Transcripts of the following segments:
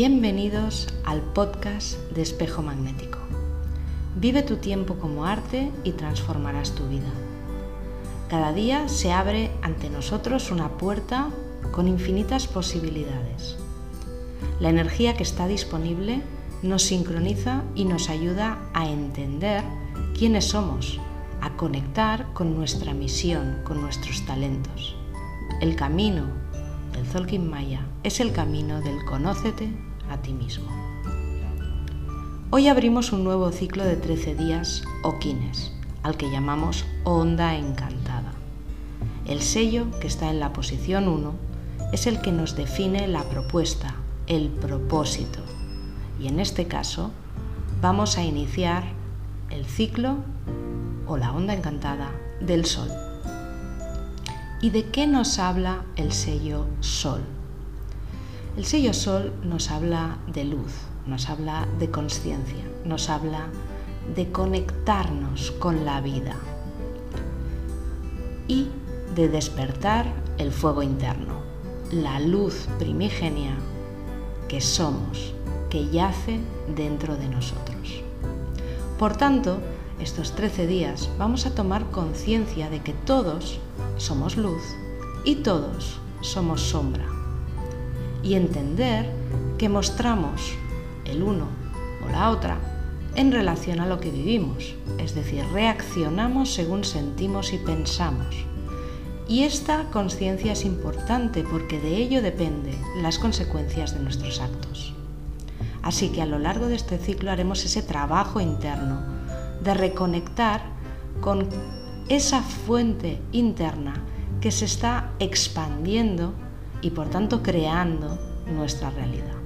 Bienvenidos al podcast de Espejo Magnético. Vive tu tiempo como arte y transformarás tu vida. Cada día se abre ante nosotros una puerta con infinitas posibilidades. La energía que está disponible nos sincroniza y nos ayuda a entender quiénes somos, a conectar con nuestra misión, con nuestros talentos. El camino del Zolkin Maya es el camino del conócete a ti mismo. Hoy abrimos un nuevo ciclo de 13 días o quines, al que llamamos Onda Encantada. El sello que está en la posición 1 es el que nos define la propuesta, el propósito. Y en este caso vamos a iniciar el ciclo o la onda encantada del Sol. ¿Y de qué nos habla el sello Sol? El sello Sol nos habla de luz, nos habla de conciencia, nos habla de conectarnos con la vida y de despertar el fuego interno, la luz primigenia que somos, que yace dentro de nosotros. Por tanto, estos 13 días vamos a tomar conciencia de que todos somos luz y todos somos sombra. Y entender que mostramos el uno o la otra en relación a lo que vivimos, es decir, reaccionamos según sentimos y pensamos. Y esta conciencia es importante porque de ello dependen las consecuencias de nuestros actos. Así que a lo largo de este ciclo haremos ese trabajo interno de reconectar con esa fuente interna que se está expandiendo y por tanto creando nuestra realidad.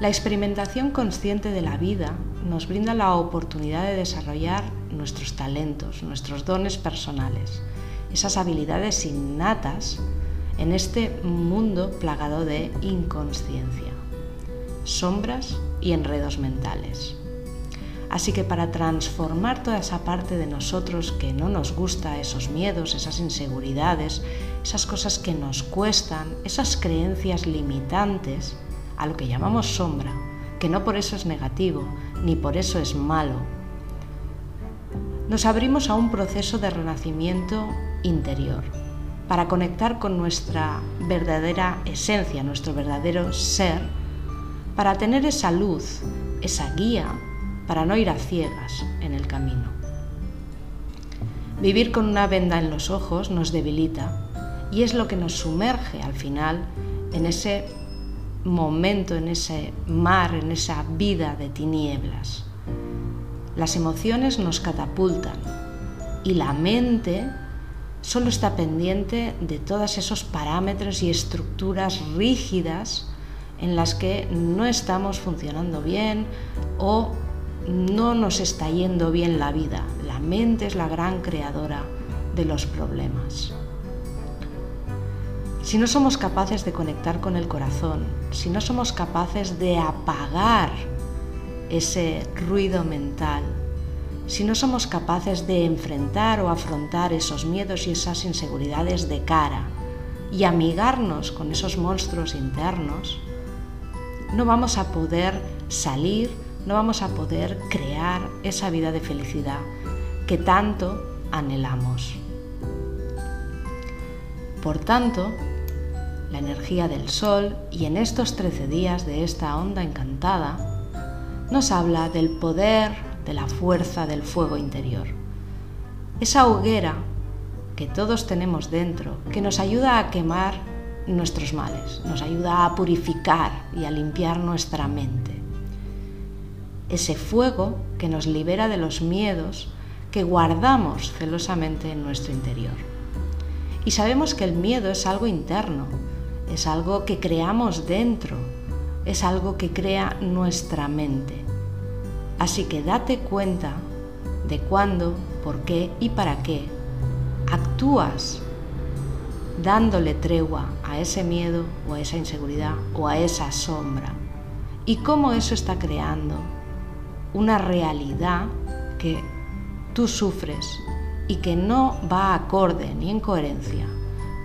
La experimentación consciente de la vida nos brinda la oportunidad de desarrollar nuestros talentos, nuestros dones personales, esas habilidades innatas en este mundo plagado de inconsciencia, sombras y enredos mentales. Así que para transformar toda esa parte de nosotros que no nos gusta, esos miedos, esas inseguridades, esas cosas que nos cuestan, esas creencias limitantes, a lo que llamamos sombra, que no por eso es negativo, ni por eso es malo, nos abrimos a un proceso de renacimiento interior, para conectar con nuestra verdadera esencia, nuestro verdadero ser, para tener esa luz, esa guía para no ir a ciegas en el camino. Vivir con una venda en los ojos nos debilita y es lo que nos sumerge al final en ese momento, en ese mar, en esa vida de tinieblas. Las emociones nos catapultan y la mente solo está pendiente de todos esos parámetros y estructuras rígidas en las que no estamos funcionando bien o no nos está yendo bien la vida. La mente es la gran creadora de los problemas. Si no somos capaces de conectar con el corazón, si no somos capaces de apagar ese ruido mental, si no somos capaces de enfrentar o afrontar esos miedos y esas inseguridades de cara y amigarnos con esos monstruos internos, no vamos a poder salir no vamos a poder crear esa vida de felicidad que tanto anhelamos. Por tanto, la energía del sol y en estos 13 días de esta onda encantada nos habla del poder, de la fuerza del fuego interior. Esa hoguera que todos tenemos dentro, que nos ayuda a quemar nuestros males, nos ayuda a purificar y a limpiar nuestra mente ese fuego que nos libera de los miedos que guardamos celosamente en nuestro interior. Y sabemos que el miedo es algo interno, es algo que creamos dentro, es algo que crea nuestra mente. Así que date cuenta de cuándo, por qué y para qué actúas dándole tregua a ese miedo o a esa inseguridad o a esa sombra y cómo eso está creando una realidad que tú sufres y que no va acorde ni en coherencia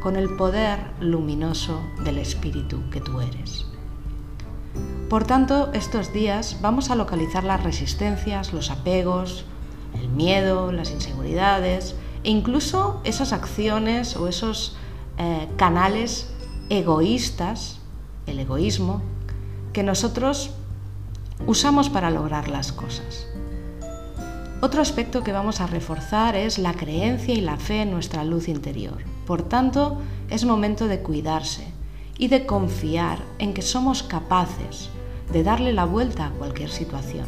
con el poder luminoso del espíritu que tú eres. Por tanto, estos días vamos a localizar las resistencias, los apegos, el miedo, las inseguridades e incluso esas acciones o esos eh, canales egoístas, el egoísmo, que nosotros usamos para lograr las cosas. Otro aspecto que vamos a reforzar es la creencia y la fe en nuestra luz interior. Por tanto, es momento de cuidarse y de confiar en que somos capaces de darle la vuelta a cualquier situación,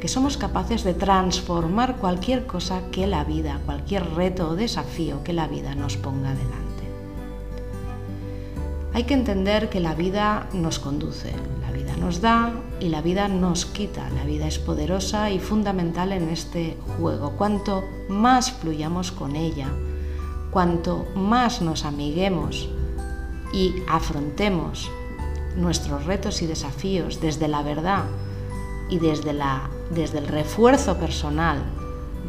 que somos capaces de transformar cualquier cosa que la vida, cualquier reto o desafío que la vida nos ponga delante. Hay que entender que la vida nos conduce, la vida nos da y la vida nos quita. La vida es poderosa y fundamental en este juego. Cuanto más fluyamos con ella, cuanto más nos amiguemos y afrontemos nuestros retos y desafíos desde la verdad y desde, desde el refuerzo personal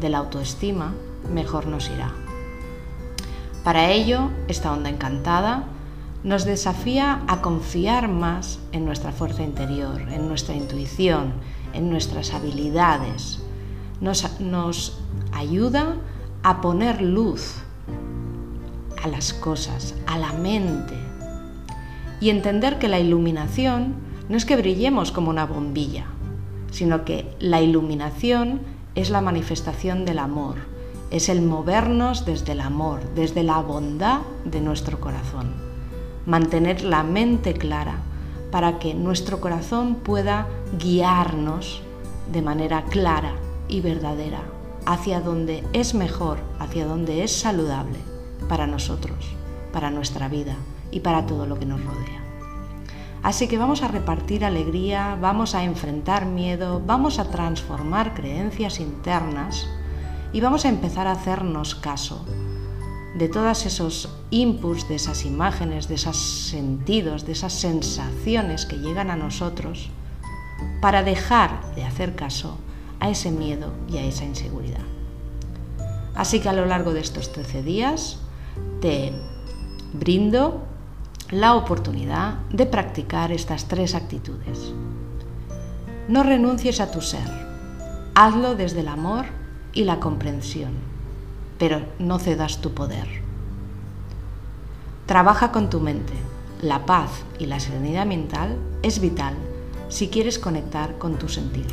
de la autoestima, mejor nos irá. Para ello, esta onda encantada nos desafía a confiar más en nuestra fuerza interior, en nuestra intuición, en nuestras habilidades. Nos, ayuda a poner luz a las cosas, a la mente, y entender que la iluminación no es que brillemos como una bombilla, sino que la iluminación es la manifestación del amor, es el movernos desde el amor, desde la bondad de nuestro corazón. Mantener la mente clara para que nuestro corazón pueda guiarnos de manera clara y verdadera hacia donde es mejor, hacia donde es saludable para nosotros, para nuestra vida y para todo lo que nos rodea. Así que vamos a repartir alegría, vamos a enfrentar miedo, vamos a transformar creencias internas y vamos a empezar a hacernos caso de todos esos inputs, de esas imágenes, de esos sentidos, de esas sensaciones que llegan a nosotros para dejar de hacer caso a ese miedo y a esa inseguridad. Así que a lo largo de estos 13 días te brindo la oportunidad de practicar estas tres actitudes. No renuncies a tu ser, hazlo desde el amor y la comprensión, pero no cedas tu poder. Trabaja con tu mente. La paz y la serenidad mental es vital si quieres conectar con tu sentir.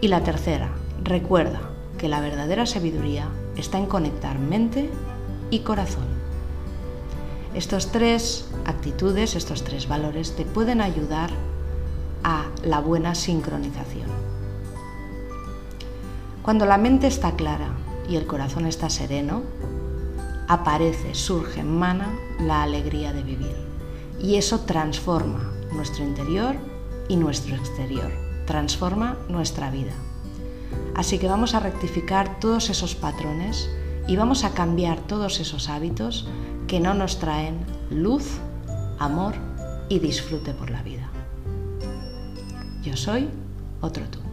Y la tercera, recuerda que la verdadera sabiduría está en conectar mente y corazón. Estos tres actitudes, estos tres valores te pueden ayudar a la buena sincronización. Cuando la mente está clara y el corazón está sereno, aparece, surge, emana la alegría de vivir. Y eso transforma nuestro interior y nuestro exterior, transforma nuestra vida. Así que vamos a rectificar todos esos patrones y vamos a cambiar todos esos hábitos que no nos traen luz, amor y disfrute por la vida. Yo soy otro tú.